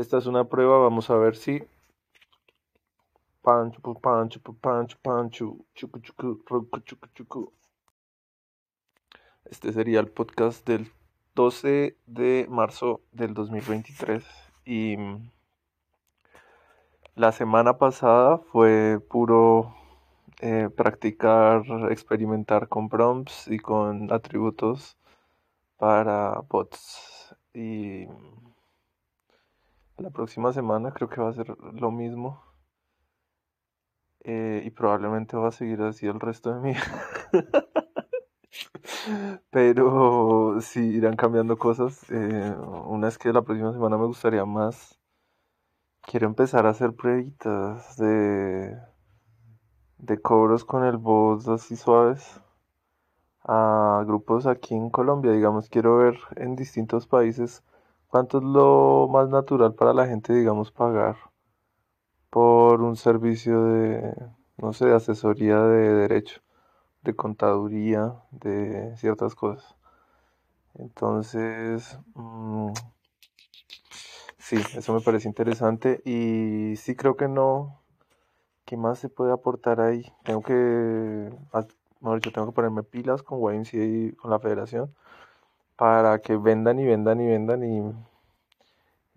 Esta es una prueba, vamos a ver si. Pancho, pancho, pancho, pancho, chucu, chucu, chucu, chucu. Este sería el podcast del 12 de marzo del 2023. Y la semana pasada fue puro eh, practicar, experimentar con prompts y con atributos para bots. Y la próxima semana creo que va a ser lo mismo. Eh, y probablemente va a seguir así el resto de mi Pero sí irán cambiando cosas. Eh, una es que la próxima semana me gustaría más. Quiero empezar a hacer pruebitas de, de cobros con el voz así suaves a grupos aquí en Colombia. Digamos, quiero ver en distintos países ¿Cuánto es lo más natural para la gente, digamos, pagar por un servicio de, no sé, de asesoría de derecho, de contaduría, de ciertas cosas? Entonces, mm, sí, eso me parece interesante y sí creo que no, ¿qué más se puede aportar ahí? Tengo que, mejor dicho, tengo que ponerme pilas con YMCA y con la federación para que vendan y vendan y vendan y,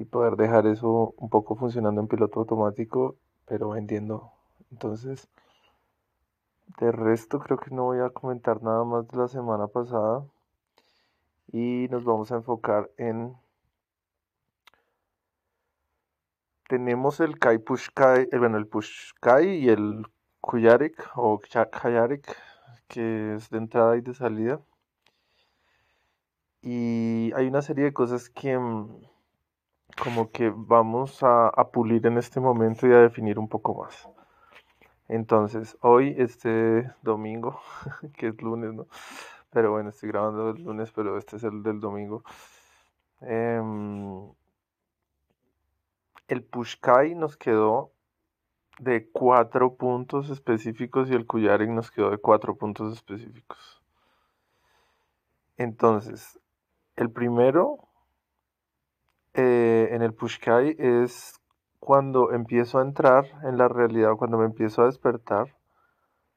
y poder dejar eso un poco funcionando en piloto automático, pero vendiendo. Entonces, de resto creo que no voy a comentar nada más de la semana pasada y nos vamos a enfocar en tenemos el Kai Push Kai, el, bueno, el Push Kai y el Kuyarik o Kayarik que es de entrada y de salida y hay una serie de cosas que mm, como que vamos a, pulir en este momento y a definir un poco más. Entonces, hoy, este domingo, que es lunes, ¿no? Pero bueno, estoy grabando el lunes, pero este es el del domingo. Em, el Pushkai nos quedó de cuatro puntos específicos y el Kuyarik nos quedó de cuatro puntos específicos. Entonces, el primero eh, en el Pushkai es cuando empiezo a entrar en la realidad, cuando me empiezo a despertar,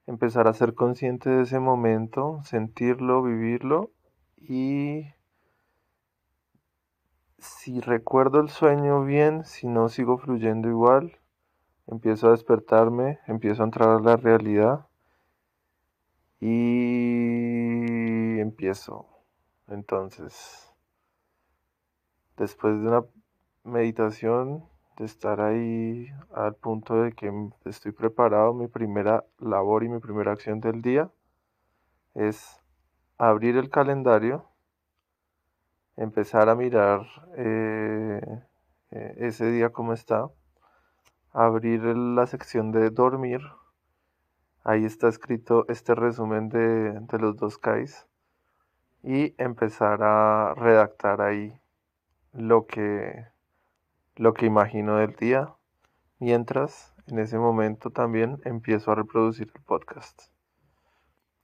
empezar a ser consciente de ese momento, sentirlo, vivirlo y si recuerdo el sueño bien, si no sigo fluyendo igual, empiezo a despertarme, empiezo a entrar a la realidad y empiezo entonces, después de una meditación, de estar ahí al punto de que estoy preparado, mi primera labor y mi primera acción del día es abrir el calendario, empezar a mirar eh, eh, ese día cómo está, abrir la sección de dormir, ahí está escrito este resumen de, de los dos KAIs y empezar a redactar ahí lo que, lo que imagino del día, mientras en ese momento también empiezo a reproducir el podcast.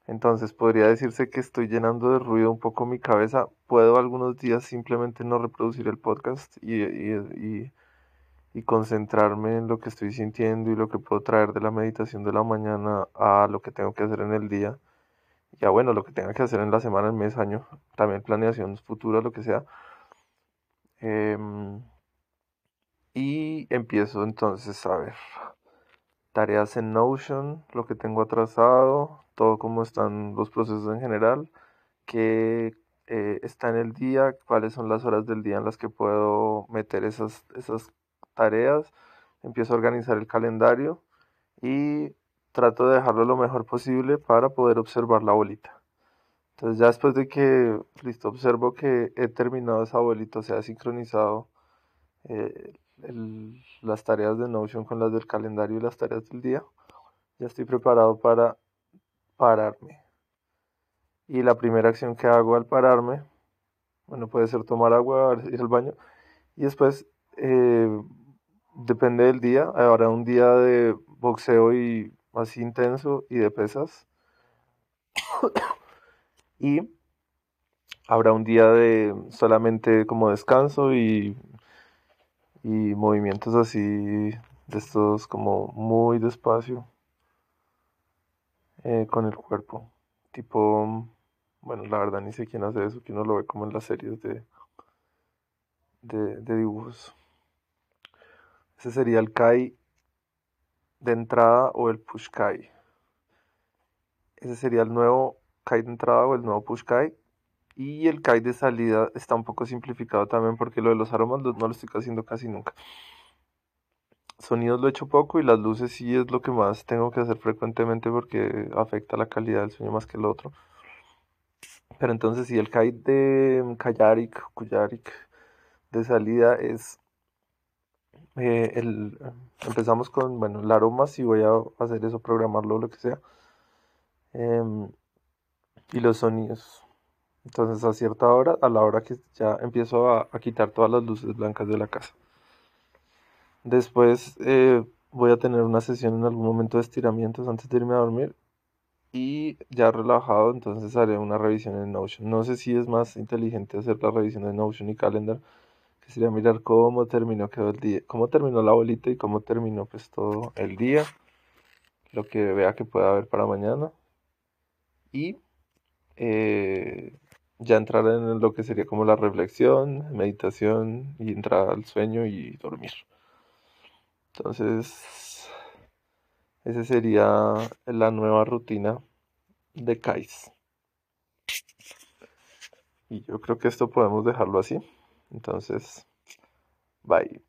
Entonces podría decirse que estoy llenando de ruido un poco mi cabeza. Puedo algunos días simplemente no reproducir el podcast y, y, y, concentrarme en lo que estoy sintiendo y lo que puedo traer de la meditación de la mañana a lo que tengo que hacer en el día ya bueno, lo que tenga que hacer en la semana, el mes, año, también planeación futura, lo que sea. Em, y empiezo entonces a ver tareas en Notion, lo que tengo atrasado, todo cómo están los procesos en general, qué eh, está en el día, cuáles son las horas del día en las que puedo meter esas, esas tareas, empiezo a organizar el calendario y trato de dejarlo lo mejor posible para poder observar la bolita. Entonces ya después de que, listo, observo que he terminado esa bolita, o sea, sincronizado eh, las tareas de Notion con las del calendario y las tareas del día, ya estoy preparado para pararme. Y la primera acción que hago al pararme, bueno, puede ser tomar agua, ir al baño, y después, eh, depende del día, habrá un día de boxeo y más intenso y de pesas. y habrá un día de solamente como descanso y y movimientos así de estos como muy despacio eh, con el cuerpo. Tipo, bueno, la verdad ni sé quién hace eso, que uno lo ve como en las series de, de, de dibujos. Ese sería el Kai de entrada o el Push Kai. Ese sería el nuevo Kai de entrada o el nuevo Push Kai. Y el Kai de salida está un poco simplificado también porque lo de los aromas no lo estoy haciendo casi nunca. Sonidos lo he hecho poco y las luces sí es lo que más tengo que hacer frecuentemente porque afecta la calidad del sueño más que el otro. Pero entonces si el Kai de Kayarik, Kuyarik de salida es eh, el, empezamos con, bueno, el aroma, si voy a hacer eso, programarlo lo que sea. Em, y los sonidos. Entonces a cierta hora, a la hora que ya empiezo a, quitar todas las luces blancas de la casa. Después eh, voy a tener una sesión en algún momento de estiramientos antes de irme a dormir. Y ya relajado, entonces haré una revisión en Notion. No sé si es más inteligente hacer la revisión en Notion y Calendar, sería mirar cómo terminó el día, cómo terminó la bolita y cómo terminó pues todo el día, lo que vea que pueda haber para mañana. Y eh, ya entrar en lo que sería como la reflexión, meditación y entrar al sueño y dormir. Entonces, esa sería la nueva rutina de Kais. Y yo creo que esto podemos dejarlo así. Entonces, bye.